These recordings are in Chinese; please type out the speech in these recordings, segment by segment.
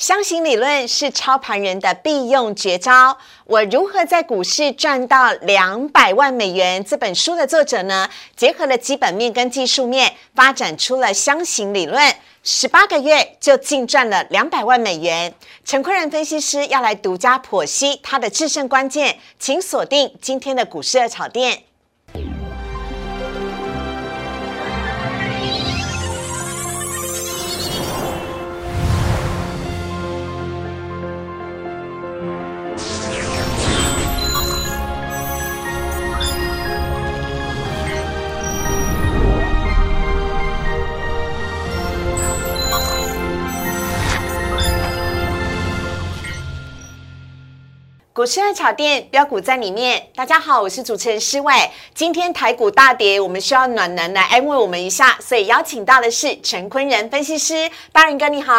箱型理论是操盘人的必用绝招。我如何在股市赚到两百万美元？这本书的作者呢，结合了基本面跟技术面，发展出了箱型理论，十八个月就净赚了两百万美元。陈坤仁分析师要来独家剖析他的制胜关键，请锁定今天的股市二炒店。股市爱炒店标股在里面，大家好，我是主持人施伟。今天台股大跌，我们需要暖男来安慰我们一下，所以邀请到的是陈坤仁分析师，大仁哥你好，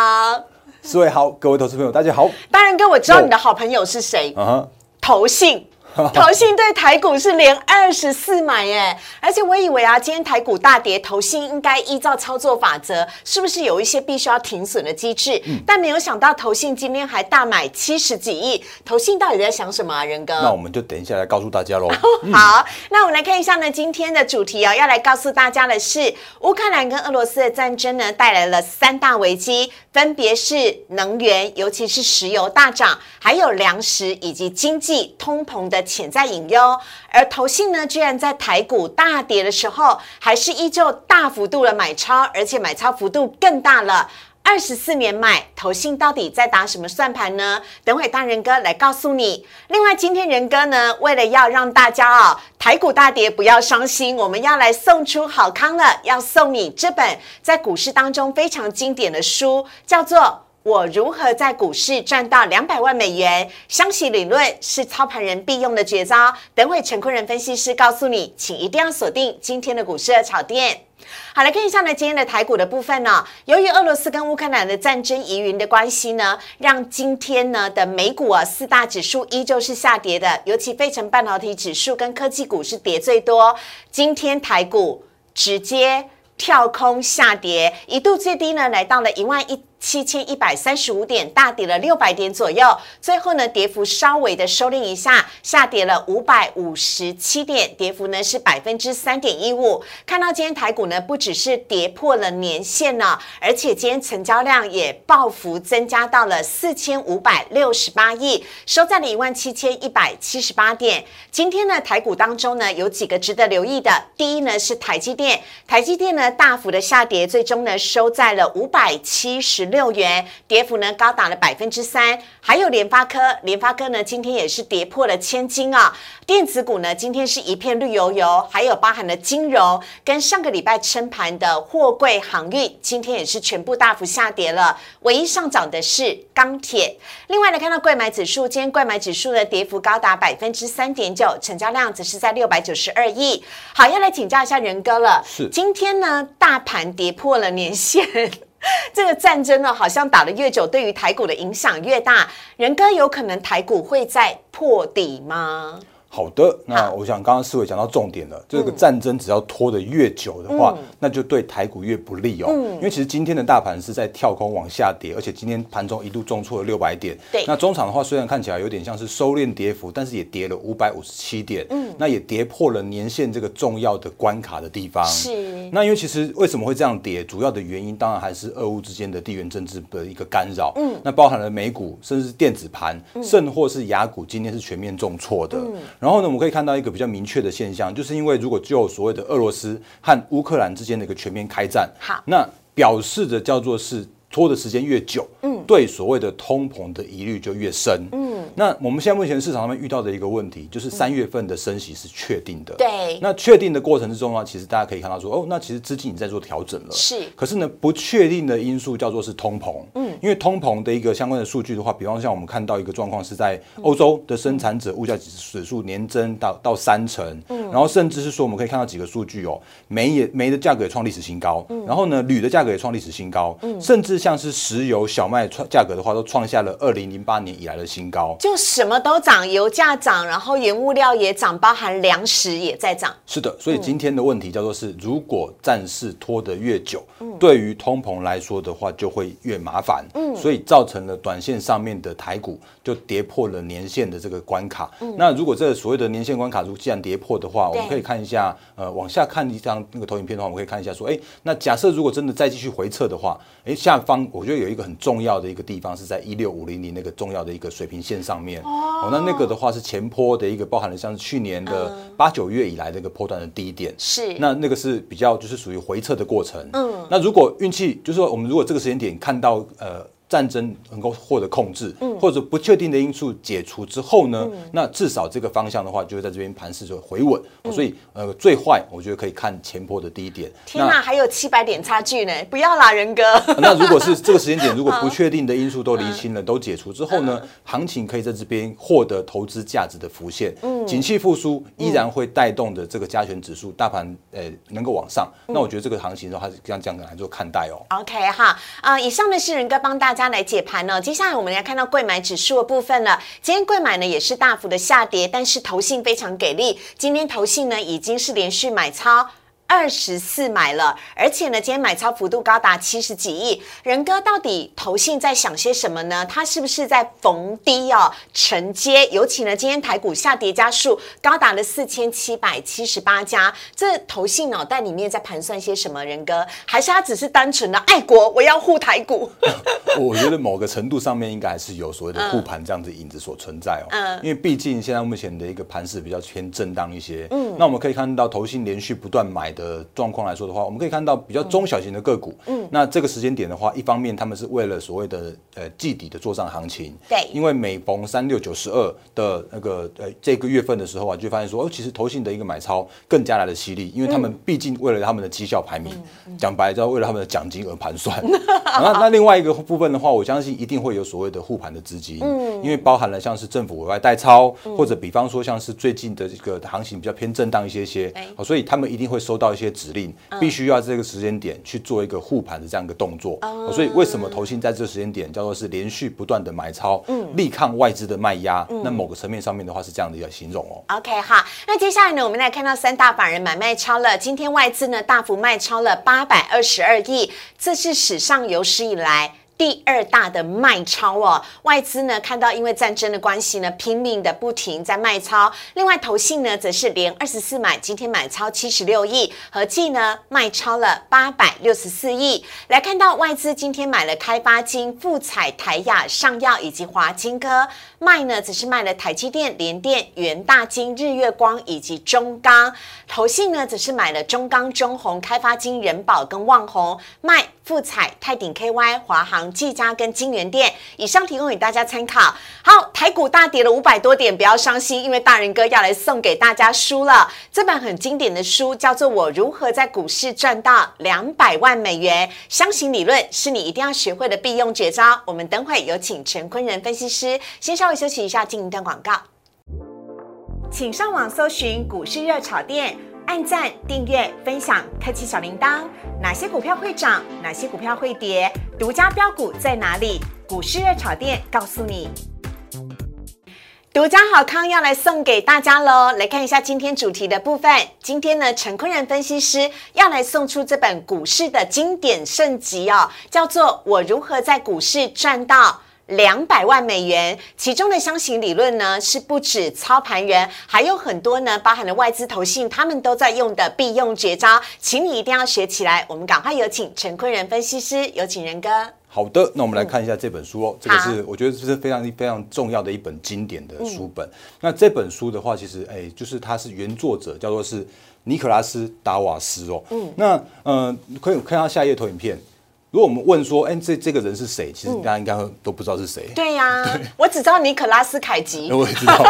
施伟好，各位投资朋友大家好。大仁哥，我知道你的好朋友是谁，啊哈，投信。投信对台股是连二十四买耶，而且我以为啊，今天台股大跌，投信应该依照操作法则，是不是有一些必须要停损的机制？但没有想到投信今天还大买七十几亿，投信到底在想什么啊？仁哥，那我们就等一下来告诉大家喽。好，那我们来看一下呢，今天的主题哦，要来告诉大家的是，乌克兰跟俄罗斯的战争呢，带来了三大危机，分别是能源，尤其是石油大涨，还有粮食以及经济通膨的。潜在隐忧，而投信呢，居然在台股大跌的时候，还是依旧大幅度的买超，而且买超幅度更大了。二十四年买，投信到底在打什么算盘呢？等会大人哥来告诉你。另外，今天仁哥呢，为了要让大家哦，台股大跌不要伤心，我们要来送出好康了，要送你这本在股市当中非常经典的书，叫做。我如何在股市赚到两百万美元？相信理论是操盘人必用的绝招。等会陈坤仁分析师告诉你，请一定要锁定今天的股市的炒店。好，来看一下呢，今天的台股的部分呢。由于俄罗斯跟乌克兰的战争疑云的关系呢，让今天呢的美股啊四大指数依旧是下跌的，尤其费城半导体指数跟科技股是跌最多。今天台股直接跳空下跌，一度最低呢来到了一万一。七千一百三十五点，大跌了六百点左右。最后呢，跌幅稍微的收敛一下，下跌了五百五十七点，跌幅呢是百分之三点一五。看到今天台股呢，不只是跌破了年线呢，而且今天成交量也爆幅增加到了四千五百六十八亿，收在了一万七千一百七十八点。今天呢，台股当中呢，有几个值得留意的。第一呢是台积电，台积电呢大幅的下跌，最终呢收在了五百七十。六元，跌幅呢高达了百分之三。还有联发科，联发科呢今天也是跌破了千金啊。电子股呢今天是一片绿油油，还有包含了金融跟上个礼拜撑盘的货柜航运，今天也是全部大幅下跌了。唯一上涨的是钢铁。另外呢，看到贵买指数，今天贵买指数的跌幅高达百分之三点九，成交量则是在六百九十二亿。好，要来请教一下仁哥了。是，今天呢大盘跌破了年线。这个战争呢，好像打得越久，对于台股的影响越大。仁哥，有可能台股会在破底吗？好的，那我想刚刚思伟讲到重点了，这个战争只要拖得越久的话，那就对台股越不利哦。因为其实今天的大盘是在跳空往下跌，而且今天盘中一度重挫了六百点。对，那中场的话虽然看起来有点像是收敛跌幅，但是也跌了五百五十七点。嗯，那也跌破了年线这个重要的关卡的地方。是。那因为其实为什么会这样跌，主要的原因当然还是俄乌之间的地缘政治的一个干扰。嗯，那包含了美股，甚至是电子盘，甚或是雅股，今天是全面重挫的。然后呢，我们可以看到一个比较明确的现象，就是因为如果就所谓的俄罗斯和乌克兰之间的一个全面开战，好，那表示的叫做是拖的时间越久，嗯，对所谓的通膨的疑虑就越深，嗯。那我们现在目前市场上面遇到的一个问题，就是三月份的升息是确定的。对。那确定的过程之中呢，其实大家可以看到说，哦，那其实资金已经在做调整了。是。可是呢，不确定的因素叫做是通膨。嗯。因为通膨的一个相关的数据的话，比方像我们看到一个状况是在欧洲的生产者物价指数年增到到三成。嗯。然后甚至是说，我们可以看到几个数据哦，煤也煤的价格也创历史新高。嗯。然后呢，铝的价格也创历史新高。嗯。甚至像是石油、小麦创价格的话，都创下了二零零八年以来的新高。就什么都涨，油价涨，然后原物料也涨，包含粮食也在涨。是的，所以今天的问题叫做是，如果战事拖得越久，对于通膨来说的话，就会越麻烦。嗯，所以造成了短线上面的台股就跌破了年线的这个关卡。那如果这所谓的年线关卡如既然跌破的话，我们可以看一下，呃，往下看一张那个投影片的话，我们可以看一下说，哎，那假设如果真的再继续回撤的话，哎，下方我觉得有一个很重要的一个地方是在一六五零零那个重要的一个水平线上面。哦，那那个的话是前坡的一个包含了像是去年的八九月以来的一个波段的低点。是，那那个是比较就是属于回撤的过程。嗯，那如果运气就是说我们如果这个时间点看到呃。战争能够获得控制，或者不确定的因素解除之后呢，那至少这个方向的话，就会在这边盘势就回稳。所以，呃，最坏我觉得可以看前坡的低点。天哪，还有七百点差距呢！不要啦，仁哥。那如果是这个时间点，如果不确定的因素都厘清了，都解除之后呢，行情可以在这边获得投资价值的浮现。嗯，景气复苏依然会带动的这个加权指数大盘，呃，能够往上。那我觉得这个行情的话，是这样这样来做看待哦。OK 哈，啊，以上的是仁哥帮大家。家来解盘呢，接下来我们来看到贵买指数的部分了。今天贵买呢也是大幅的下跌，但是投信非常给力，今天投信呢已经是连续买超。二十四买了，而且呢，今天买超幅度高达七十几亿。仁哥到底投信在想些什么呢？他是不是在逢低哦承接？尤其呢，今天台股下跌家数高达了四千七百七十八家，这投信脑袋里面在盘算些什么？仁哥，还是他只是单纯的爱国，我要护台股？我觉得某个程度上面应该还是有所谓的护盘这样子影子所存在哦。嗯，因为毕竟现在目前的一个盘势比较偏震荡一些。嗯，那我们可以看到投信连续不断买的。的状况来说的话，我们可以看到比较中小型的个股，嗯，那这个时间点的话，一方面他们是为了所谓的呃季底的做账行情，对，因为每逢三六九十二的那个呃这个月份的时候啊，就发现说哦，其实投信的一个买超更加来的犀利，因为他们毕竟为了他们的绩效排名，讲白了，为了他们的奖金而盘算。那那另外一个部分的话，我相信一定会有所谓的护盘的资金，嗯，因为包含了像是政府委外代抄，或者比方说像是最近的这个行情比较偏震荡一些些，好，所以他们一定会收到。一些指令必须要这个时间点去做一个护盘的这样一个动作，所以为什么投信在这个时间点叫做是连续不断的买超，嗯，力抗外资的卖压？那某个层面上面的话是这样的一个形容哦。OK 好，那接下来呢，我们来看到三大法人买卖超了，今天外资呢大幅卖超了八百二十二亿，这是史上有史以来。第二大的卖超哦，外资呢看到因为战争的关系呢，拼命的不停在卖超。另外投信呢则是连二十四买，今天买超七十六亿，合计呢卖超了八百六十四亿。来看到外资今天买了开发金、富彩、台亚、上药以及华金科，卖呢则是卖了台积电、联电、元大金、日月光以及中钢。投信呢则是买了中钢、中红、开发金、人保跟旺宏，卖富彩、泰鼎 KY、华航。技嘉跟金源店以上提供给大家参考。好，台股大跌了五百多点，不要伤心，因为大人哥要来送给大家书了。这本很经典的书叫做《我如何在股市赚到两百万美元》，箱型理论是你一定要学会的必用绝招。我们等会有请陈坤仁分析师先稍微休息一下，进一段广告。请上网搜寻股市热炒店。按赞、订阅、分享，开启小铃铛。哪些股票会涨？哪些股票会跌？独家标股在哪里？股市热炒店告诉你。独家好康要来送给大家喽！来看一下今天主题的部分。今天呢，陈坤仁分析师要来送出这本股市的经典圣集哦，叫做《我如何在股市赚到》。两百万美元，其中的箱型理论呢，是不止操盘人，还有很多呢，包含了外资投信，他们都在用的必用绝招，请你一定要学起来。我们赶快有请陈坤仁分析师，有请仁哥。好的，那我们来看一下这本书哦，这个是我觉得这是非常非常重要的一本经典的书本。那这本书的话，其实哎，就是它是原作者叫做是尼可拉斯达瓦斯哦。嗯，那嗯，可以看到下一页投影片。如果我们问说，哎，这这个人是谁？其实大家应该都不知道是谁。对呀，我只知道尼可拉斯凯奇。我也知道。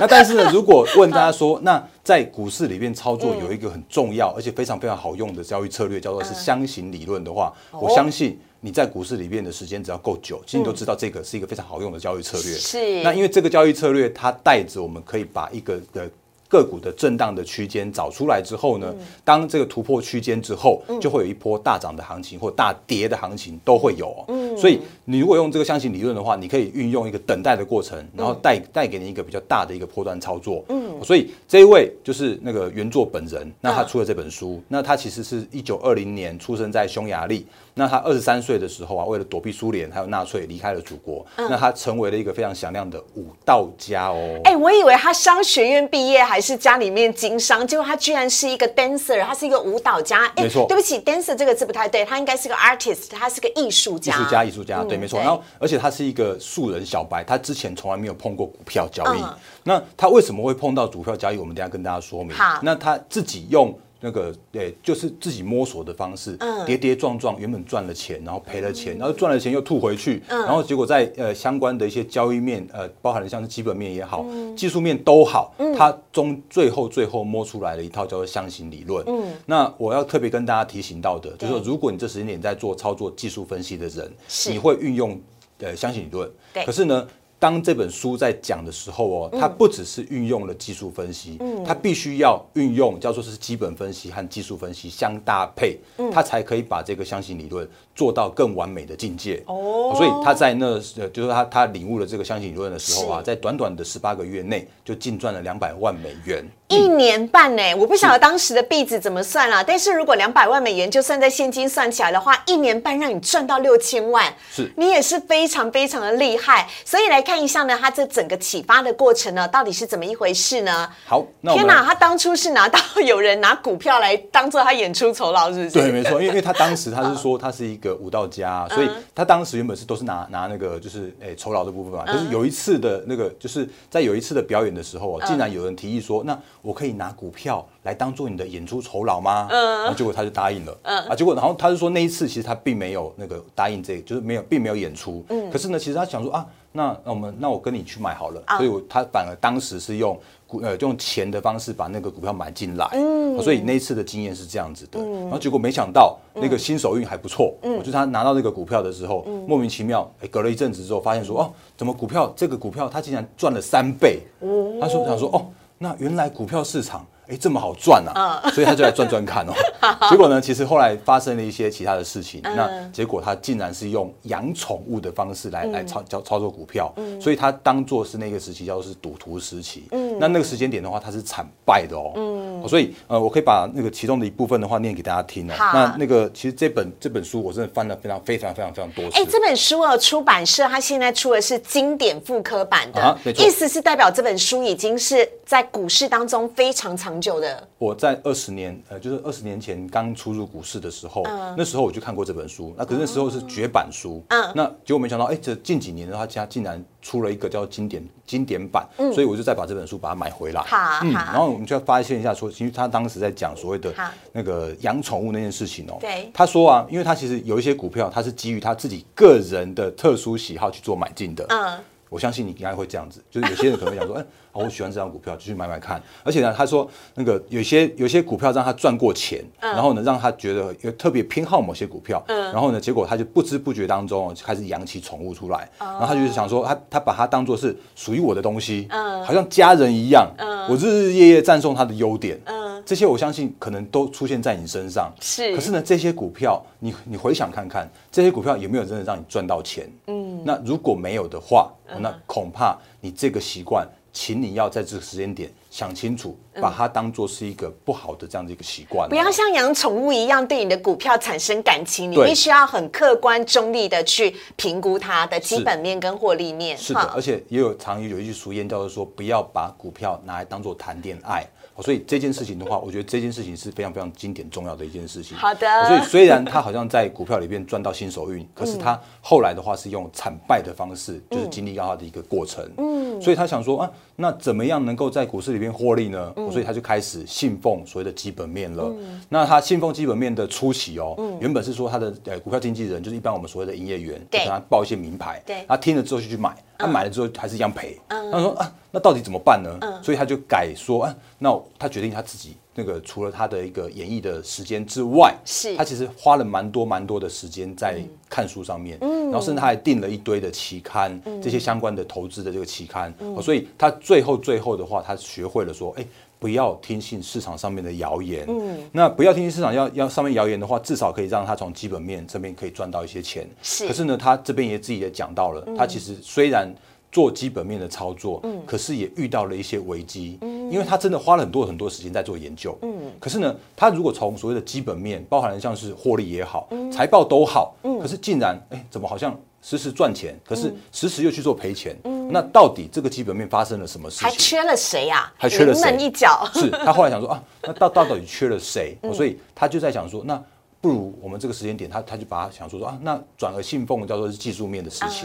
那但是呢，如果问大家说，那在股市里面操作有一个很重要而且非常非常好用的交易策略，叫做是箱型理论的话，我相信你在股市里面的时间只要够久，其实你都知道这个是一个非常好用的交易策略。是。那因为这个交易策略，它带着我们可以把一个的。个股的震荡的区间找出来之后呢，当这个突破区间之后，就会有一波大涨的行情或大跌的行情都会有。嗯，所以你如果用这个箱型理论的话，你可以运用一个等待的过程，然后带带给你一个比较大的一个波段操作。嗯，所以这一位就是那个原作本人，那他出了这本书，那他其实是一九二零年出生在匈牙利。那他二十三岁的时候啊，为了躲避苏联还有纳粹，离开了祖国。那他成为了一个非常响亮的武道家哦。哎，我以为他商学院毕业，还是家里面经商，结果他居然是一个 dancer，他是一个舞蹈家。没错，对不起，dancer 这个字不太对，他应该是个 artist，他是个艺术家。艺术家，艺术家，对，没错。然后，而且他是一个素人小白，他之前从来没有碰过股票交易。那他为什么会碰到股票交易？我们等下跟大家说明。好，那他自己用。那个对，就是自己摸索的方式，跌跌撞撞，原本赚了钱，然后赔了钱，然后赚了钱又吐回去，然后结果在呃相关的一些交易面，呃，包含了像是基本面也好，技术面都好，它中最后最后摸出来了一套叫做箱形理论。嗯，那我要特别跟大家提醒到的，就是说，如果你这时间点在做操作技术分析的人，你会运用呃箱型理论，可是呢？当这本书在讲的时候哦，它不只是运用了技术分析，它必须要运用叫做是基本分析和技术分析相搭配，它才可以把这个相信理论做到更完美的境界。哦，所以他在那呃，就是他他领悟了这个相信理论的时候啊，在短短的十八个月内就净赚了两百万美元。一年半呢，我不晓得当时的币值怎么算啊，但是如果两百万美元就算在现金算起来的话，一年半让你赚到六千万，是你也是非常非常的厉害。所以来看一下呢，他这整个启发的过程呢，到底是怎么一回事呢？好，天哪，他当初是拿到有人拿股票来当做他演出酬劳，是不是？对，没错，因为因为他当时 他是说他是一个舞蹈家，所以他当时原本是都是拿拿那个就是诶酬劳的部分嘛。可是有一次的那个就是在有一次的表演的时候，竟然有人提议说，那我可以拿股票来当做你的演出酬劳吗？嗯，然后结果他就答应了。嗯啊，结果然后他就说那一次其实他并没有那个答应这，就是没有并没有演出。嗯，可是呢，其实他想说啊，那那我们那我跟你去买好了。所以我他反而当时是用股呃用钱的方式把那个股票买进来。嗯，所以那一次的经验是这样子的。嗯，然后结果没想到那个新手运还不错。嗯，就是他拿到那个股票的时候，莫名其妙，哎，隔了一阵子之后发现说哦，怎么股票这个股票他竟然赚了三倍？哦，他说想说哦。那原来股票市场哎这么好赚啊，所以他就来赚赚看哦。结果呢，其实后来发生了一些其他的事情。那结果他竟然是用养宠物的方式来来操操操作股票，所以他当做是那个时期叫做是赌徒时期。那那个时间点的话，他是惨败的哦。所以呃，我可以把那个其中的一部分的话念给大家听哦。那那个其实这本这本书我真的翻了非常非常非常非常多次。哎，这本书哦，出版社他现在出的是经典复刻版的，意思是代表这本书已经是在。股市当中非常长久的。我在二十年，呃，就是二十年前刚出入股市的时候，那时候我就看过这本书。那可是那时候是绝版书，嗯，那结果没想到，哎，这近几年的话，家竟然出了一个叫经典经典版，所以我就再把这本书把它买回来。好，嗯，然后我们就要发现一下，说其实他当时在讲所谓的那个养宠物那件事情哦。对，他说啊，因为他其实有一些股票，他是基于他自己个人的特殊喜好去做买进的。嗯，我相信你应该会这样子，就是有些人可能会讲说，哎。我喜欢这张股票，就去买买看。而且呢，他说那个有些有些股票让他赚过钱，然后呢，让他觉得有特别偏好某些股票，然后呢，结果他就不知不觉当中开始养起宠物出来。然后他就是想说，他他把它当做是属于我的东西，好像家人一样。我日日夜夜赞颂它的优点。这些我相信可能都出现在你身上。是。可是呢，这些股票，你你回想看看，这些股票有没有真的让你赚到钱？嗯。那如果没有的话，那恐怕你这个习惯。请你要在这个时间点想清楚，把它当做是一个不好的这样的一个习惯，不要像养宠物一样对你的股票产生感情。你必须要很客观中立的去评估它的基本面跟获利面。是的，而且也有常有一句俗谚叫做说，不要把股票拿来当做谈恋爱。所以这件事情的话，我觉得这件事情是非常非常经典重要的一件事情。好的。所以虽然他好像在股票里面赚到新手运，可是他后来的话是用惨败的方式，就是经历到他的一个过程。嗯。所以他想说啊，那怎么样能够在股市里面获利呢？所以他就开始信奉所谓的基本面了。那他信奉基本面的初期哦，原本是说他的呃股票经纪人就是一般我们所谓的营业员，给他报一些名牌，对，他听了之后就去买。他买了之后还是一样赔，他说啊，那到底怎么办呢？所以他就改说啊，那他决定他自己那个除了他的一个演绎的时间之外，是。他其实花了蛮多蛮多的时间在看书上面，然后甚至他还订了一堆的期刊，这些相关的投资的这个期刊，所以他最后最后的话，他学会了说，哎。不要听信市场上面的谣言。嗯，那不要听信市场要要上面谣言的话，至少可以让他从基本面这边可以赚到一些钱。是。可是呢，他这边也自己也讲到了，他其实虽然做基本面的操作，嗯，可是也遇到了一些危机。嗯。因因为他真的花了很多很多时间在做研究。嗯，可是呢，他如果从所谓的基本面，包含了像是获利也好，财报都好，可是竟然哎，怎么好像时时赚钱，可是时时又去做赔钱？那到底这个基本面发生了什么事情？还缺了谁呀？还缺了谁？一脚。是他后来想说啊，那到到底缺了谁？所以他就在想说那。不如我们这个时间点，他他就把他想说说啊，那转而信奉叫做是技术面的时期，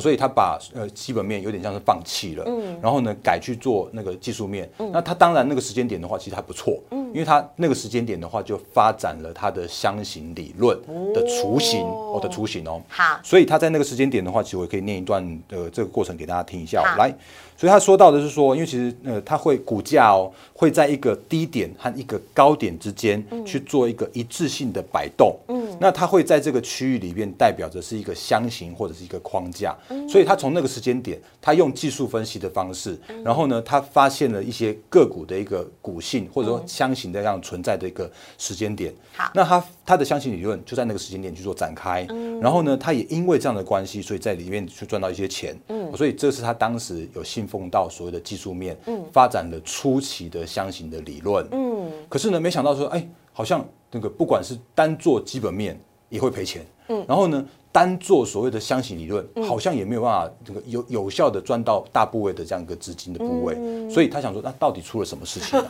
所以他把呃基本面有点像是放弃了，然后呢改去做那个技术面。那他当然那个时间点的话，其实还不错，因为他那个时间点的话就发展了他的箱型理论的雏形哦的雏形哦。好，所以他在那个时间点的话，其实我可以念一段呃这个过程给大家听一下，来。所以他说到的是说，因为其实呃，他会股价哦，会在一个低点和一个高点之间去做一个一致性的摆动。那它会在这个区域里面代表着是一个箱型或者是一个框架。嗯，所以他从那个时间点，他用技术分析的方式，然后呢，他发现了一些个股的一个股性或者说箱型的这样存在的一个时间点。好，那他他的箱型理论就在那个时间点去做展开。嗯，然后呢，他也因为这样的关系，所以在里面去赚到一些钱。嗯，所以这是他当时有信。奉到所谓的技术面，嗯，发展了初期的箱型的理论，嗯，可是呢，没想到说，哎，好像那个不管是单做基本面也会赔钱，嗯，然后呢，单做所谓的箱型理论，好像也没有办法这个有有效的赚到大部位的这样一个资金的部位，所以他想说，那到底出了什么事情？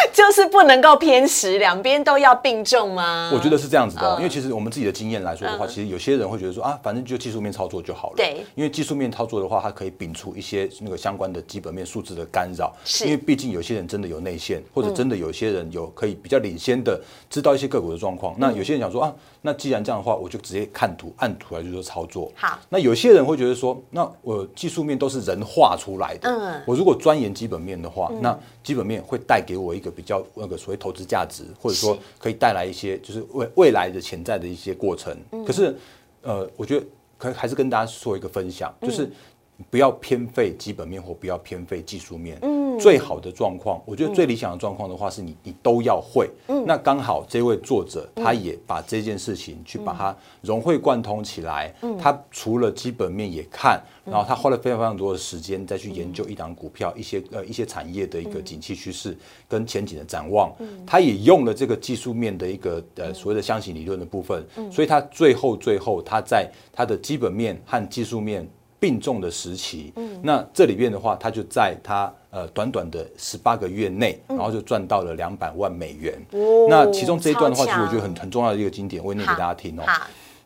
就是不能够偏食，两边都要并重吗？我觉得是这样子的，因为其实我们自己的经验来说的话，其实有些人会觉得说啊，反正就技术面操作就好了。对，因为技术面操作的话，它可以摒除一些那个相关的基本面数字的干扰。是，因为毕竟有些人真的有内线，或者真的有些人有可以比较领先的知道一些个股的状况。那有些人想说啊，那既然这样的话，我就直接看图按图来就说操作。好，那有些人会觉得说，那我技术面都是人画出来的。嗯，我如果钻研基本面的话，那基本面会带给我一个比较那个。所谓投资价值，或者说可以带来一些就是未未来的潜在的一些过程。可是，呃，我觉得可还是跟大家做一个分享，就是不要偏废基本面或不要偏废技术面。嗯，最好的状况，我觉得最理想的状况的话，是你你都要会。嗯，那刚好这位作者他也把这件事情去把它融会贯通起来。嗯，他除了基本面也看。然后他花了非常非常多的时间再去研究一档股票一些呃一些产业的一个景气趋势跟前景的展望，他也用了这个技术面的一个呃所谓的箱型理论的部分，所以他最后最后他在他的基本面和技术面并重的时期，那这里边的话，他就在他呃短短的十八个月内，然后就赚到了两百万美元。那其中这一段的话，其实我觉得很很重要的一个经典，我念给大家听哦。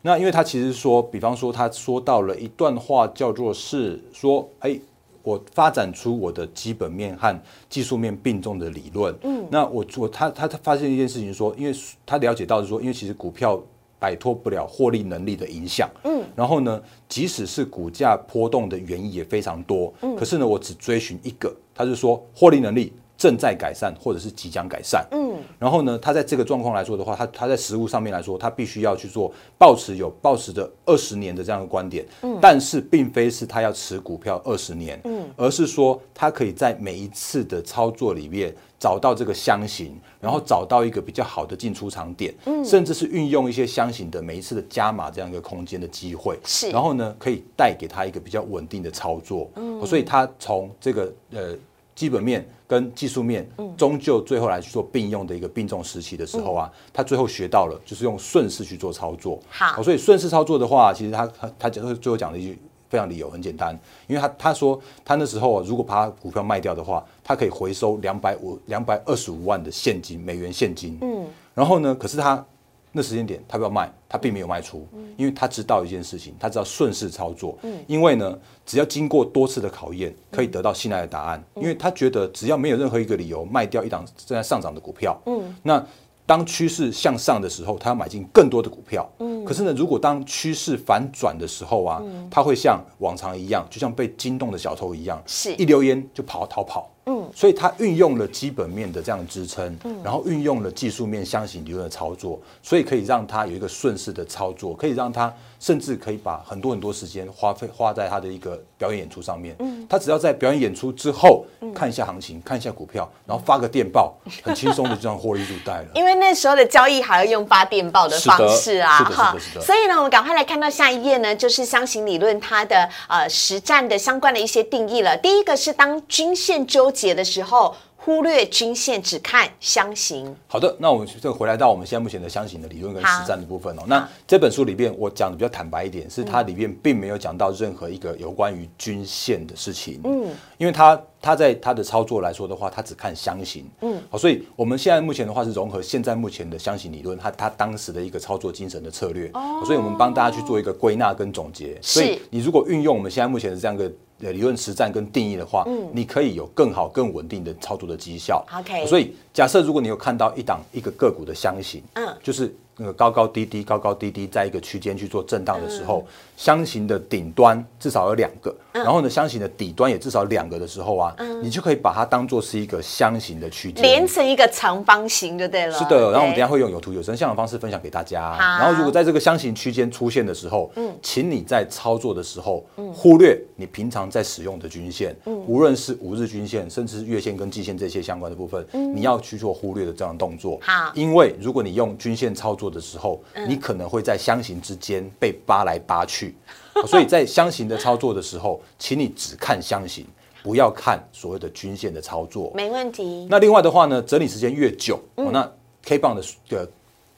那因为他其实说，比方说他说到了一段话，叫做是说，哎，我发展出我的基本面和技术面并重的理论。嗯，那我我他他他发现一件事情，说，因为他了解到是说，因为其实股票摆脱不了获利能力的影响。嗯，然后呢，即使是股价波动的原因也非常多。嗯，可是呢，我只追寻一个，他是说获利能力。正在改善，或者是即将改善。嗯，然后呢，他在这个状况来说的话，他他在实物上面来说，他必须要去做保持有保持着二十年的这样的观点。嗯，但是并非是他要持股票二十年，嗯，而是说他可以在每一次的操作里面找到这个箱型，然后找到一个比较好的进出场点，嗯，甚至是运用一些箱型的每一次的加码这样一个空间的机会，是，然后呢，可以带给他一个比较稳定的操作。嗯，所以他从这个呃。基本面跟技术面，终究最后来去做并用的一个并重时期的时候啊，他最后学到了就是用顺势去做操作。好，所以顺势操作的话，其实他他他最后最后讲了一句非常理由很简单，因为他他说他那时候如果把股票卖掉的话，他可以回收两百五两百二十五万的现金美元现金。嗯，然后呢，可是他。那时间点，他不要卖，他并没有卖出，因为他知道一件事情，他知道顺势操作，嗯因为呢，只要经过多次的考验，可以得到信赖的答案，因为他觉得只要没有任何一个理由卖掉一档正在上涨的股票，嗯那。当趋势向上的时候，他要买进更多的股票。嗯，可是呢，如果当趋势反转的时候啊，他会像往常一样，就像被惊动的小偷一样，是一溜烟就跑逃跑。嗯，所以他运用了基本面的这样支撑，然后运用了技术面相形理论的操作，所以可以让他有一个顺势的操作，可以让他。甚至可以把很多很多时间花费花在他的一个表演演出上面。嗯，他只要在表演演出之后看一下行情，看一下股票，然后发个电报，很轻松的就这样获利入袋了。因为那时候的交易还要用发电报的方式啊，哈。所以呢，我们赶快来看到下一页呢，就是箱型理论它的呃实战的相关的一些定义了。第一个是当均线纠结的。的时候忽略均线，只看箱型。好的，那我们就回来到我们现在目前的箱型的理论跟实战的部分哦。那这本书里面我讲的比较坦白一点，是它里面并没有讲到任何一个有关于均线的事情。嗯，因为它它在它的操作来说的话，它只看箱型。嗯，好，所以我们现在目前的话是融合现在目前的箱型理论，它它当时的一个操作精神的策略。哦，所以我们帮大家去做一个归纳跟总结。所以你如果运用我们现在目前的这样一个。呃，理论实战跟定义的话，嗯，你可以有更好、更稳定的操作的绩效。OK 所以假设如果你有看到一档一个个股的箱型，嗯。就是那个高高低低、高高低低，在一个区间去做震荡的时嗯候，箱型的顶端至少有两个，然后呢，箱型的底端也至少两个的时候啊，你就可以把它当做是一个箱型的区间，嗯连成一个长方形就对了。是的，然后我们等下会用有图有真相的方式分享给大家。好。然后如果在这个箱型区间出现的时候，嗯，请你在操作的时候，忽略你平常在使用的均线，无论是五日均线，甚至是月线跟季线这些相关的部分，你要去做忽略的这样的动作。好。因为如果你用均线操作的时候，你可能会在箱型之间被扒来扒去，所以在箱型的操作的时候，请你只看箱型，不要看所谓的均线的操作。没问题。那另外的话呢，整理时间越久，哦，那 K 棒的的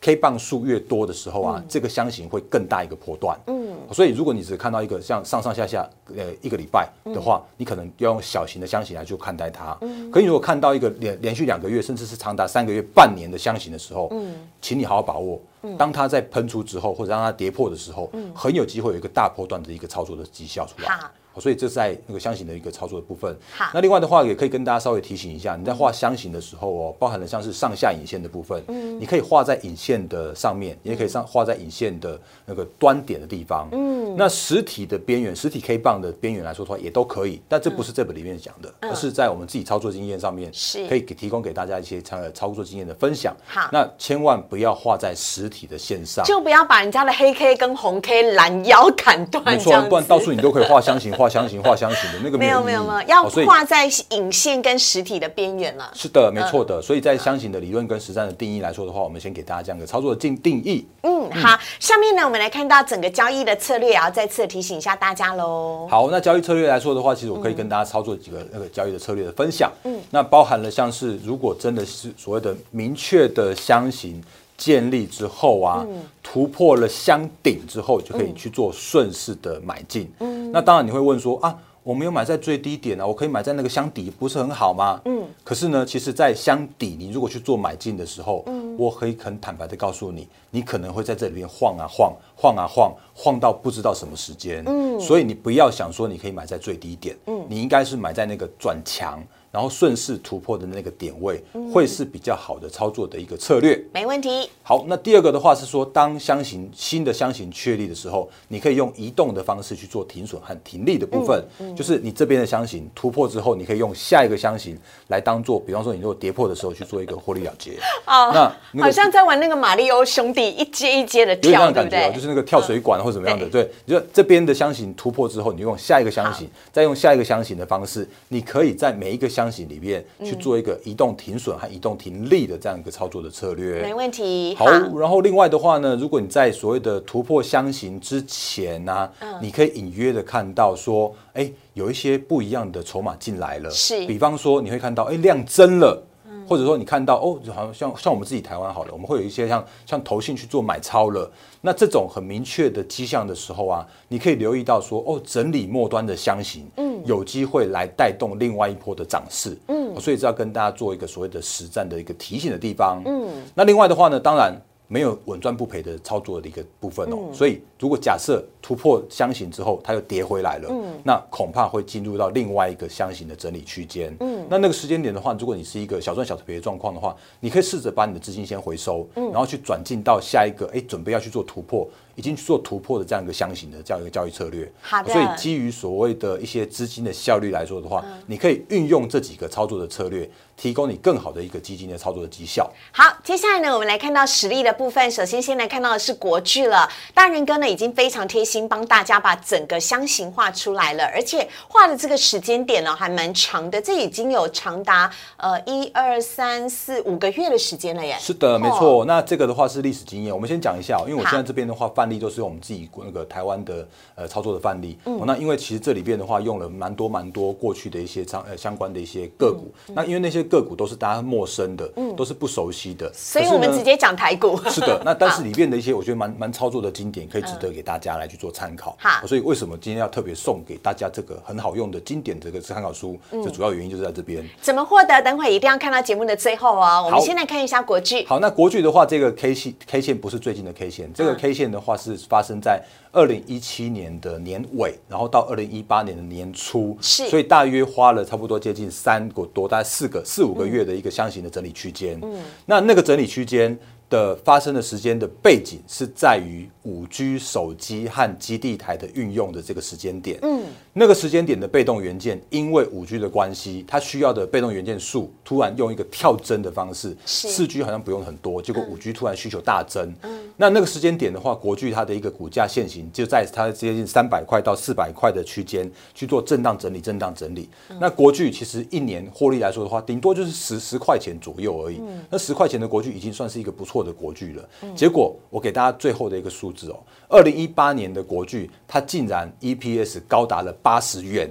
K 棒数越多的时候啊，这个箱型会更大一个波段。嗯，所以如果你只看到一个像上上下下呃一个礼拜的话，你可能要用小型的箱型来去看待它。嗯，可你如果看到一个连连续两个月，甚至是长达三个月、半年的箱型的时候，嗯，请你好好把握。当它在喷出之后，或者让它跌破的时候，嗯。很有机会有一个大波段的一个操作的绩效出来。好所以这是在那个箱型的一个操作的部分。好那另外的话，也可以跟大家稍微提醒一下，你在画箱型的时候哦，包含了像是上下影线的部分，嗯，你可以画在影线的上面，也可以上画在影线的那个端点的地方，嗯，那实体的边缘，实体 K 棒的边缘来说的话，也都可以，但这不是这本里面讲的，而是在我们自己操作经验上面，是。可以给提供给大家一些操操作经验的分享。好那千万不要画在实体的线上。就不要把人家的黑 K 跟红 K 拦腰砍断，没错不然到处你都可以画箱型、画箱型、画箱型的那个没有没有没有，要画在影线跟实体的边缘了。是的，没错的。所以在箱型的理论跟实战的定义来说的话，我们先给大家这样一个操作的定定义。嗯，好，下面呢，我们来看到整个交易的策略，也要再次提醒一下大家喽。好，那交易策略来说的话，其实我可以跟大家操作几个那个交易的策略的分享。嗯，那包含了像是如果真的是所谓的明确的箱型建立之后啊，突破了箱顶之后，就可以去做顺势的买进。嗯，那当然你会问说啊。我没有买在最低点啊，我可以买在那个箱底，不是很好吗？嗯。可是呢，其实，在箱底，你如果去做买进的时候，嗯，我可以很坦白的告诉你，你可能会在这里面晃啊晃，晃啊晃，晃到不知道什么时间。嗯。所以你不要想说你可以买在最低点，嗯，你应该是买在那个转强，然后顺势突破的那个点位，会是比较好的操作的一个策略。没问题。好，那第二个的话是说，当箱型新的箱型确立的时候，你可以用移动的方式去做停损和停利的部分，就是你这边的箱型突破之后，你可以用下一个箱型来当做，比方说你如果跌破的时候去做一个获利了结。哦，那那个好像在玩那个马里奥兄弟一阶一阶的跳，感觉？就是那个跳水管或者怎么样的。对对，你就这边的箱型突破之后，你用下一个箱型，再用下一个箱型的方式，你可以在每一个箱型里面去做一个移动停损和移动停利的这样一个操作的策略。没问题。好，然后另外的话呢，如果你在所谓的突破箱型之前呢、嗯你可以隐约的看到说，哎，有一些不一样的筹码进来了。是比方说你会看到，哎，量增了。或者说你看到哦，好像像像我们自己台湾好了，我们会有一些像像投信去做买超了，那这种很明确的迹象的时候啊，你可以留意到说哦，整理末端的箱型，嗯，有机会来带动另外一波的涨势，嗯，所以这要跟大家做一个所谓的实战的一个提醒的地方，嗯，那另外的话呢，当然。没有稳赚不赔的操作的一个部分哦，所以如果假设突破箱型之后，它又跌回来了，那恐怕会进入到另外一个箱型的整理区间。嗯，那那个时间点的话，如果你是一个小赚小赔的状况的话，你可以试着把你的资金先回收，然后去转进到下一个，哎，准备要去做突破，已经去做突破的这样一个箱型的这样一个交易策略。好的所以基于所谓的一些资金的效率来说的话，你可以运用这几个操作的策略，提供你更好的一个基金的操作的绩效。好，接下来呢，我们来看到实力的部分。首先，先来看到的是国巨了。大人哥呢，已经非常贴心，帮大家把整个箱型画出来了，而且画的这个时间点呢，还蛮长的，这已经有长达呃一二三四五个月的时间了耶。是的，没哦错。那这个的话是历史经验，我们先讲一下哦，因为我现在这边的话范范例都是用我们自己那个台湾的呃操作的范例。哦，那因为其实这里边的话用了蛮多蛮多过去的一些相呃相关的一些个股，那因为那些个股都是大家陌生的，都是不熟悉的，所以我们直接讲台股。是的，那但是里面的一些我觉得蛮蛮操作的经典，可以值得给大家来去做参考。好所以为什么今天要特别送给大家这个很好用的经典这个参考书？这主要原因就是在这边。怎么获得？等会一定要看到节目的最后哦。我们先来看一下国剧。好，那国剧的话，这个 K 线 K 线不是最近的 K 线，这个嗯 K 线的话是发生在二零一七年的年尾，然后到二零一八年的年初，是所以大约花了差不多接近三个多，大概四个四五个月的一个箱型的整理区间。嗯，那那个整理区间。的发生的时间的背景是在于五 G 手机和基地台的运用的这个时间点。嗯，那个时间点的被动元件，因为五 G 的关系，它需要的被动元件数突然用一个跳增的方式，是四 G 好像不用很多，结果五 G 突然需求大增。嗯那那个时间点的话，国巨它的一个股价现行就在它接近三百块到四百块的区间去做震荡整理，震荡整理。那国巨其实一年获利来说的话，顶多就是十十块钱左右而已。那十块钱的国巨已经算是一个不错的国巨了。结果我给大家最后的一个数字哦，二零一八年的国巨它竟然 EPS 高达了八十元，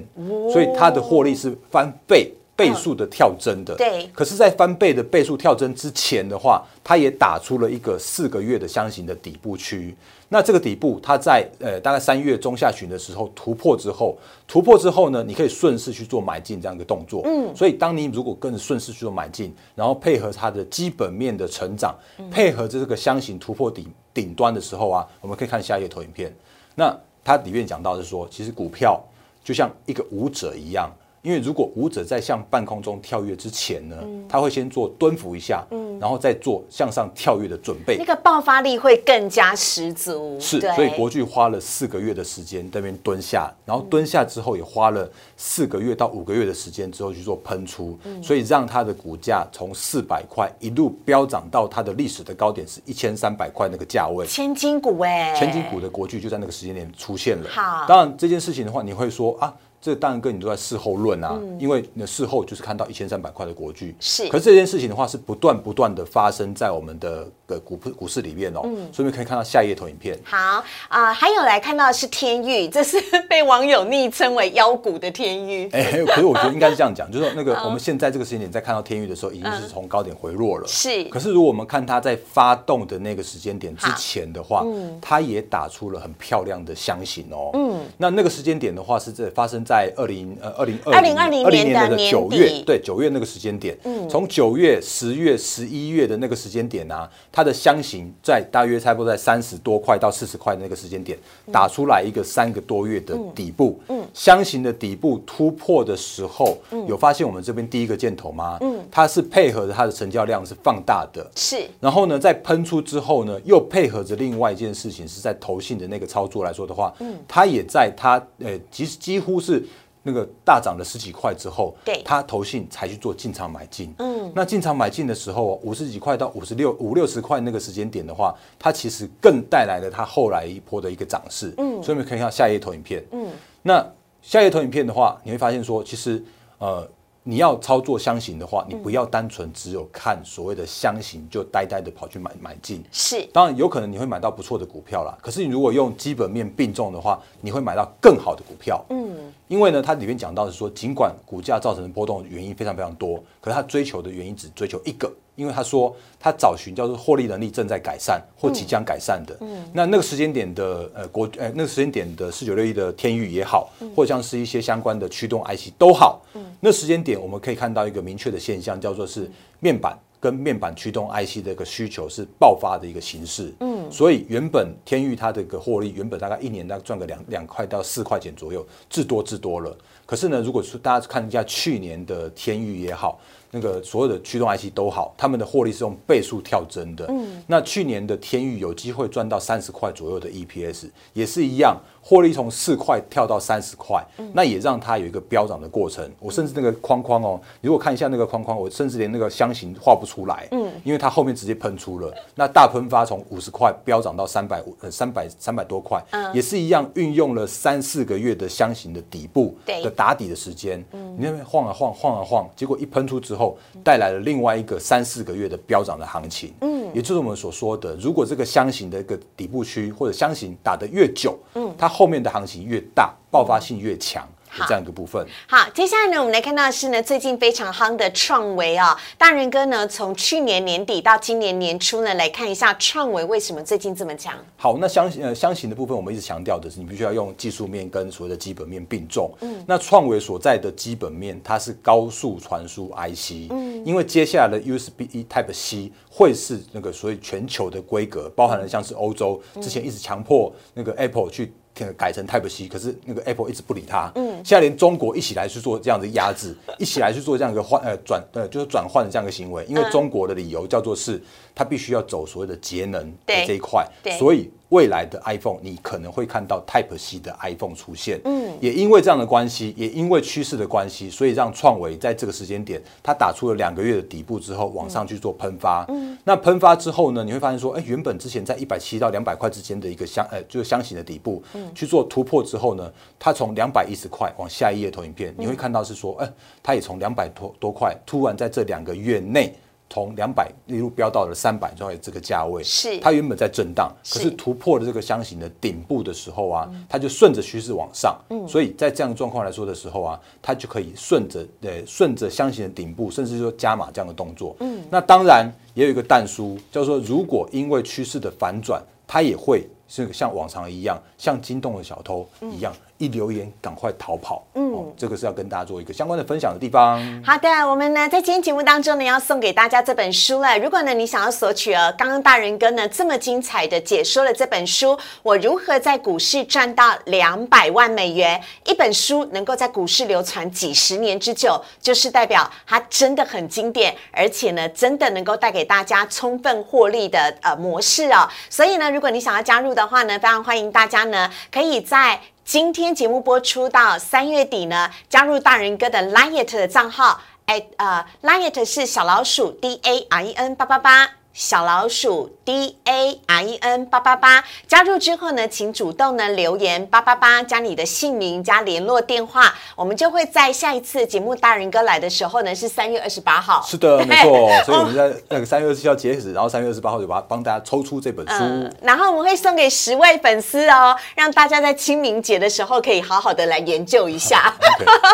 所以它的获利是翻倍。倍数的跳增的，对可是，在翻倍的倍数跳增之前的话，它也打出了一个四个月的箱型的底部区。那这个底部，它在呃大概三月中下旬的时候突破之后，突破之后呢，你可以顺势去做买进这样一个动作。嗯，所以当你如果跟着顺势去做买进，然后配合它的基本面的成长，配合着这个箱型突破顶顶端的时候啊，我们可以看下一页投影片。那它里面讲到是说，其实股票就像一个舞者一样。因为如果舞者在向半空中跳跃之前呢，他会先做蹲伏一下，然后再做向上跳跃的准备那。个爆发力会更加十足。是，所以国剧花了四个月的时间在那边蹲下，然后蹲下之后也花了四个月到五个月的时间之后去做喷出，所以让它的股价从四百块一路飙涨到它的历史的高点是一千三百块那个价位。千金股哎，千金股的国剧就在那个时间点出现了。好当然这件事情的话，你会说啊，这当然跟你都在事后论啊，因为你的事后就是看到一千三百块的国巨。嗯是可是这件事情的话是不断不断的发生在我们的的股股市里面哦。嗯所以可以看到下一页投影片。好啊、还有来看到的是天域，这是被网友昵称为妖股的天域。哎、可是我觉得应该是这样讲，就是说那个我们现在这个时间点在看到天域的时候，已经是从高点回落了。是可是如果我们看它在发动的那个时间点之前的话，它也打出了很漂亮的箱型哦。嗯，那那个时间点的话是在发生在二零呃二零二零二零年的年九月，对九月那个时间点。嗯，从九月、十月、十一月的那个时间点啊，它的箱型在大约差不多在三十多块到四十块的那个时间点，打出来一个三个多月的底部。嗯，箱型的底部突破的时候，有发现我们这边第一个箭头吗？嗯，它是配合着它的成交量是放大的。是然后呢，在喷出之后呢，又配合着另外一件事情，是在投信的那个操作来说的话，嗯，它也在它呃，其实几乎是那个大涨了十几块之后，对。它投信才去做进场买进，嗯，那进场买进的时候，五十几块到五十六五六十块那个时间点的话，它其实更带来了它后来一波的一个涨势，嗯，所以我们可以看下一页投影片，嗯，那下一页投影片的话，你会发现说，其实呃。你要操作箱型的话，你不要单纯只有看所谓的箱型就呆呆的跑去买买进，是。当然有可能你会买到不错的股票啦，可是你如果用基本面并重的话，你会买到更好的股票。嗯，因为呢，它里面讲到是说，尽管股价造成的波动原因非常非常多，可是它追求的原因只追求一个，因为他说他找寻叫做获利能力正在改善或即将改善的。嗯，那那个时间点的呃国呃那个时间点的四九六一的天域也好，或像是一些相关的驱动 IC 都好。嗯，那时间点我们可以看到一个明确的现象，叫做是面板。跟面板驱动 IC 的一个需求是爆发的一个形式，嗯，所以原本天域它的一个获利，原本大概一年大概赚个两两块到四块钱左右，至多至多了。可是呢，如果是大家看一下去年的天域也好，那个所有的驱动 IC 都好，他们的获利是用倍数跳增的。嗯，那去年的天域有机会赚到三十块左右的 EPS，也是一样，获利从四块跳到三十块，那也让它有一个飙涨的过程。我甚至那个框框哦，你如果看一下那个框框，我甚至连那个箱型画不出来，嗯，因为它后面直接喷出了，那大喷发从五十块飙涨到三百五呃三百三百多块，也是一样运用了三四个月的箱型的底部对。的打底的时间，你那边晃啊晃，晃啊晃，结果一喷出之后，带来了另外一个三四个月的飙涨的行情。嗯，也就是我们所说的，如果这个箱型的一个底部区或者箱型打得越久，嗯，它后面的行情越大，爆发性越强。这样一个部分。好，接下来呢，我们来看到的是呢，最近非常夯的创维啊，大人哥呢，从去年年底到今年年初呢，来看一下创维为什么最近这么强。好，那相呃相形的部分，我们一直强调的是，你必须要用技术面跟所谓的基本面并重。嗯，那创维所在的基本面，它是高速传输 IC。嗯，因为接下来的 USB Type C 会是那个所谓全球的规格，包含了像是欧洲之前一直强迫那个 Apple 去。改成 Type C，可是那个 Apple 一直不理他。嗯，现在连中国一起来去做这样的压制，一起来去做这样一个换呃转呃就是转换的这样一个行为，因为中国的理由叫做是它必须要走所谓的节能的这一块，所以。未来的 iPhone，你可能会看到 Type C 的 iPhone 出现。嗯，也因为这样的关系，也因为趋势的关系，所以让创维在这个时间点，它打出了两个月的底部之后，往上去做喷发。嗯，那喷发之后呢，你会发现说，哎，原本之前在一百七到两百块之间的一个箱，呃，就是箱型的底部，去做突破之后呢，它从两百一十块往下一页投影片，你会看到是说，哎，它也从两百多多块，突然在这两个月内。从两百一路飙到了三百左右这个价位，是它原本在震荡，可是突破了这个箱型的顶部的时候啊，它就顺着趋势往上，所以在这样的状况来说的时候啊，它就可以顺着呃顺着箱型的顶部，甚至说加码这样的动作。嗯，那当然也有一个淡书，叫做如果因为趋势的反转，它也会是像往常一样，像惊动的小偷一样。一留言，赶快逃跑。嗯，这个是要跟大家做一个相关的分享的地方。好的，我们呢在今天节目当中呢要送给大家这本书了。如果呢你想要索取呃刚刚大人哥呢这么精彩的解说了这本书，我如何在股市赚到两百万美元？一本书能够在股市流传几十年之久，就是代表它真的很经典，而且呢真的能够带给大家充分获利的呃模式哦。所以呢，如果你想要加入的话呢，非常欢迎大家呢可以在。今天节目播出到三月底呢，加入大人哥的 Liet 的账号，哎呃，Liet 是小老鼠 D A R E N 八八八。小老鼠 D A R E N 八八八加入之后呢，请主动呢留言八八八加你的姓名加联络电话，我们就会在下一次节目大人哥来的时候呢，是三月二十八号。是的，没错。所以我们在那个三月二十七号截止，然后三月二十八号就把帮大家抽出这本书，然后我们会送给十位粉丝哦，让大家在清明节的时候可以好好的来研究一下。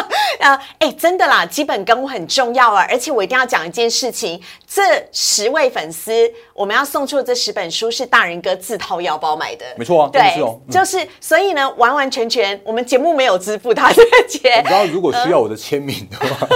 啊，哎，真的啦，基本功很重要啊，而且我一定要讲一件事情，这十位粉丝。我们要送出的这十本书是大人哥自掏腰包买的，没错啊，对，就是所以呢，完完全全我们节目没有支付他的钱。你知道如果需要我的签名的话，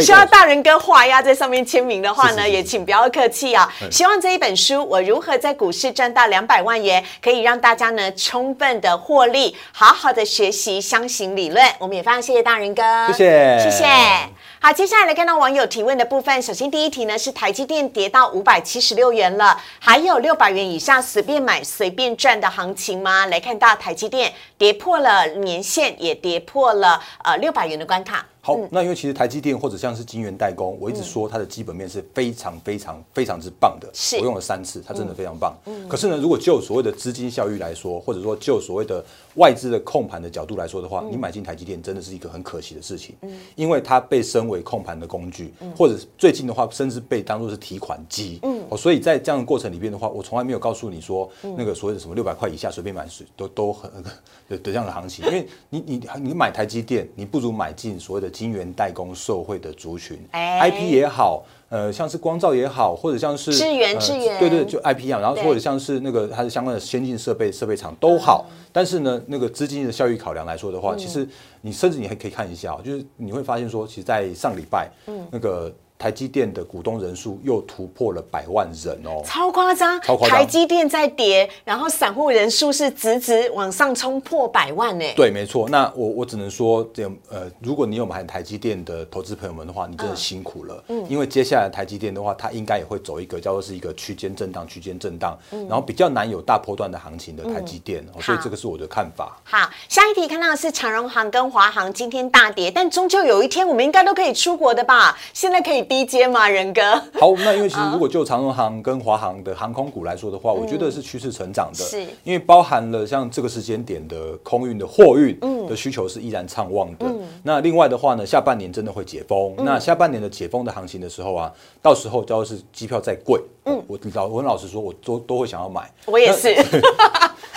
需要大人哥画押在上面签名的话呢，也请不要客气啊。希望这一本书《我如何在股市赚到两百万元》可以让大家呢充分的获利，好好的学习箱型理论。我们也非常谢谢大人哥，谢谢，谢谢。好，接下来来看到网友提问的部分。首先，第一题呢是台积电跌到五百七十六元了，还有六百元以下随便买随便赚的行情吗？来看到台积电跌破了年限，也跌破了呃六百元的关卡。好，那因为其实台积电或者像是晶圆代工，我一直说它的基本面是非常非常非常之棒的。是，我用了三次，它真的非常棒。嗯。可是呢，如果就所谓的资金效益来说，或者说就所谓的外资的控盘的角度来说的话，你买进台积电真的是一个很可惜的事情。嗯。因为它被升为控盘的工具，或者最近的话，甚至被当做是提款机。嗯。哦，所以在这样的过程里边的话，我从来没有告诉你说那个所谓的什么六百块以下随便买都都很 的这样的行情，因为你你你买台积电，你不如买进所谓的晶圆代工。受惠的族群，IP 也好，呃，像是光照也好，或者像是支援支援，对对，就 IP 一样，然后或者像是那个它的相关的先进设备设备厂都好，但是呢，那个资金的效益考量来说的话，其实你甚至你还可以看一下，就是你会发现说，其实，在上礼拜，嗯，那个。台积电的股东人数又突破了百万人哦，超夸张！超夸张！台积电在跌，然后散户人数是直直往上冲破百万呢。对，没错。那我我只能说，这呃，如果你有买台积电的投资朋友们的话，你真的辛苦了。嗯。因为接下来台积电的话，它应该也会走一个叫做是一个区间震荡、区间震荡，然后比较难有大波段的行情的台积电。所以这个是我的看法。好，下一题看到的是长荣航跟华航今天大跌，但终究有一天我们应该都可以出国的吧？现在可以。低阶吗？仁哥？好，那因为其实如果就长荣航跟华航的航空股来说的话，我觉得是趋势成长的，是因为包含了像这个时间点的空运的货运的需求是依然畅旺的。那另外的话呢，下半年真的会解封，那下半年的解封的行情的时候啊，到时候只要是机票再贵，嗯，我老我很老实说，我都都会想要买。我也是。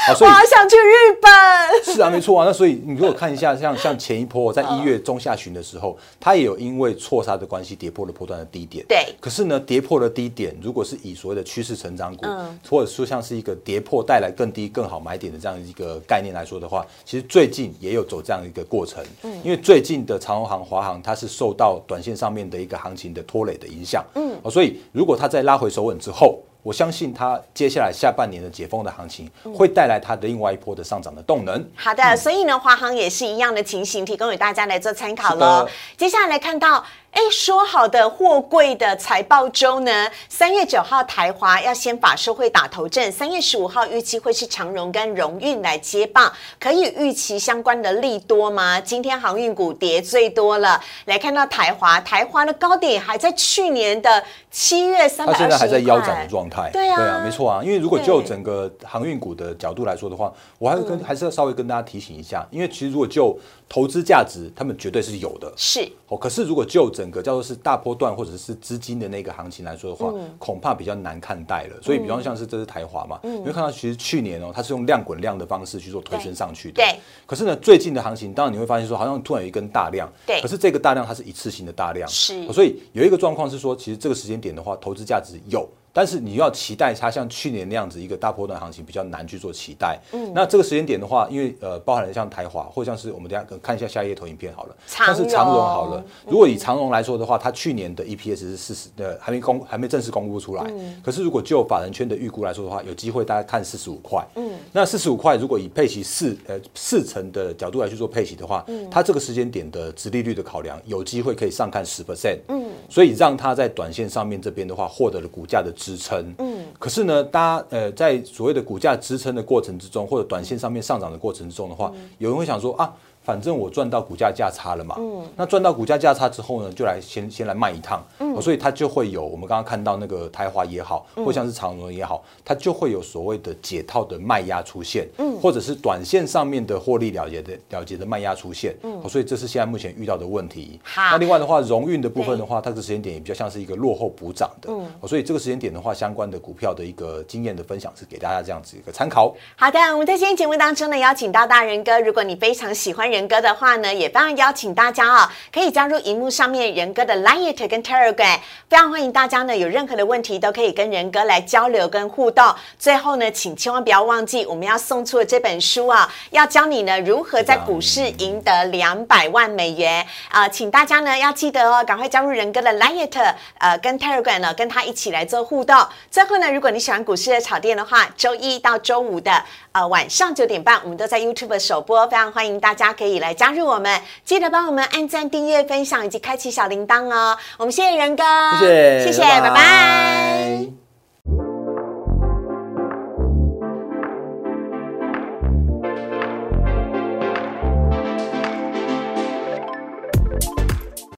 好，所以我好想去日本。是啊，没错啊。那所以你如果看一下，像像前一波在一月中下旬的时候，它也有因为错杀的关系跌破了波段的低点。对。可是呢，跌破了低点，如果是以所谓的趋势成长股，或者说像是一个跌破带来更低更好买点的这样一个概念来说的话，其实最近也有走这样一个过程。嗯。因为最近的长荣航、华航，它是受到短线上面的一个行情的拖累的影响。嗯。所以如果它在拉回首稳之后，我相信它接下来下半年的解封的行情会带来它的另外一波的上涨的动能。好的，所以呢，华航也是一样的情形，提供给大家来做参考喽。接下来看到。哎，说好的货柜的财报周呢？三月九号台华要先法收会打头阵，三月十五号预期会是长荣跟荣运来接棒，可以预期相关的利多吗？今天航运股跌最多了，来看到台华，台华的高点还在去年的七月三百它现在还在腰斩的状态，对啊，对啊，没错啊。因为如果就整个航运股的角度来说的话，我还是跟还是要稍微跟大家提醒一下，因为其实如果就投资价值，他们绝对是有的，是哦。可是如果就整个叫做是大波段或者是资金的那个行情来说的话，恐怕比较难看待了。所以，比方像是这是台华嘛，你会看到其实去年哦，它是用量滚量的方式去做推升上去的。对。可是呢，最近的行情，当然你会发现说，好像突然有一根大量。对。可是这个大量它是一次性的大量。是。所以有一个状况是说，其实这个时间点的话，投资价值有。但是你要期待它像去年那样子一个大波段行情比较难去做期待。嗯，那这个时间点的话，因为呃包含了像台华或像是我们等下看一下下一页投影片好了，像是长荣好了。如果以长荣来说的话，它去年的 EPS 是四十呃，还没公还没正式公布出来。嗯。可是如果就法人圈的预估来说的话，有机会大家看四十五块。嗯。那四十五块如果以配息四呃四成的角度来去做配息的话，嗯，它这个时间点的殖利率的考量，有机会可以上看十 percent。嗯。所以让它在短线上面这边的话，获得了股价的支撑。嗯。可是呢，大家呃，在所谓的股价支撑的过程之中，或者短线上面上涨的过程之中的话，有人会想说啊。反正我赚到股价价差了嘛，嗯，那赚到股价价差之后呢，就来先先来卖一趟，嗯，所以它就会有我们刚刚看到那个台华也好，或像是长荣也好，它就会有所谓的解套的卖压出现，嗯，或者是短线上面的获利了结的了结的卖压出现，嗯，所以这是现在目前遇到的问题。好，那另外的话，荣运的部分的话，它的时间点也比较像是一个落后补涨的，嗯，所以这个时间点的话，相关的股票的一个经验的分享是给大家这样子一个参考。好的，我们在今天节目当中呢，邀请到大人哥，如果你非常喜欢人仁哥的话呢。也非常邀请大家啊，可以加入荧幕上面仁哥的 Line 跟 Telegram，非常欢迎大家呢，有任何的问题都可以跟仁哥来交流跟互动。最后呢，请千万不要忘记我们要送出的这本书啊，要教你呢如何在股市赢得两百万美元啊，请大家呢要记得哦，赶快加入仁哥的 Line 呃跟 Telegram 呢，跟他一起来做互动。最后呢，如果你喜欢股市的炒店的话，周一到周五的呃晚上九点半，我们都在 YouTube 首播，非常欢迎大家可以来加入我们。记得帮我们按赞、订阅、分享以及开启小铃铛哦！我们谢谢仁哥，谢谢，谢谢，拜拜。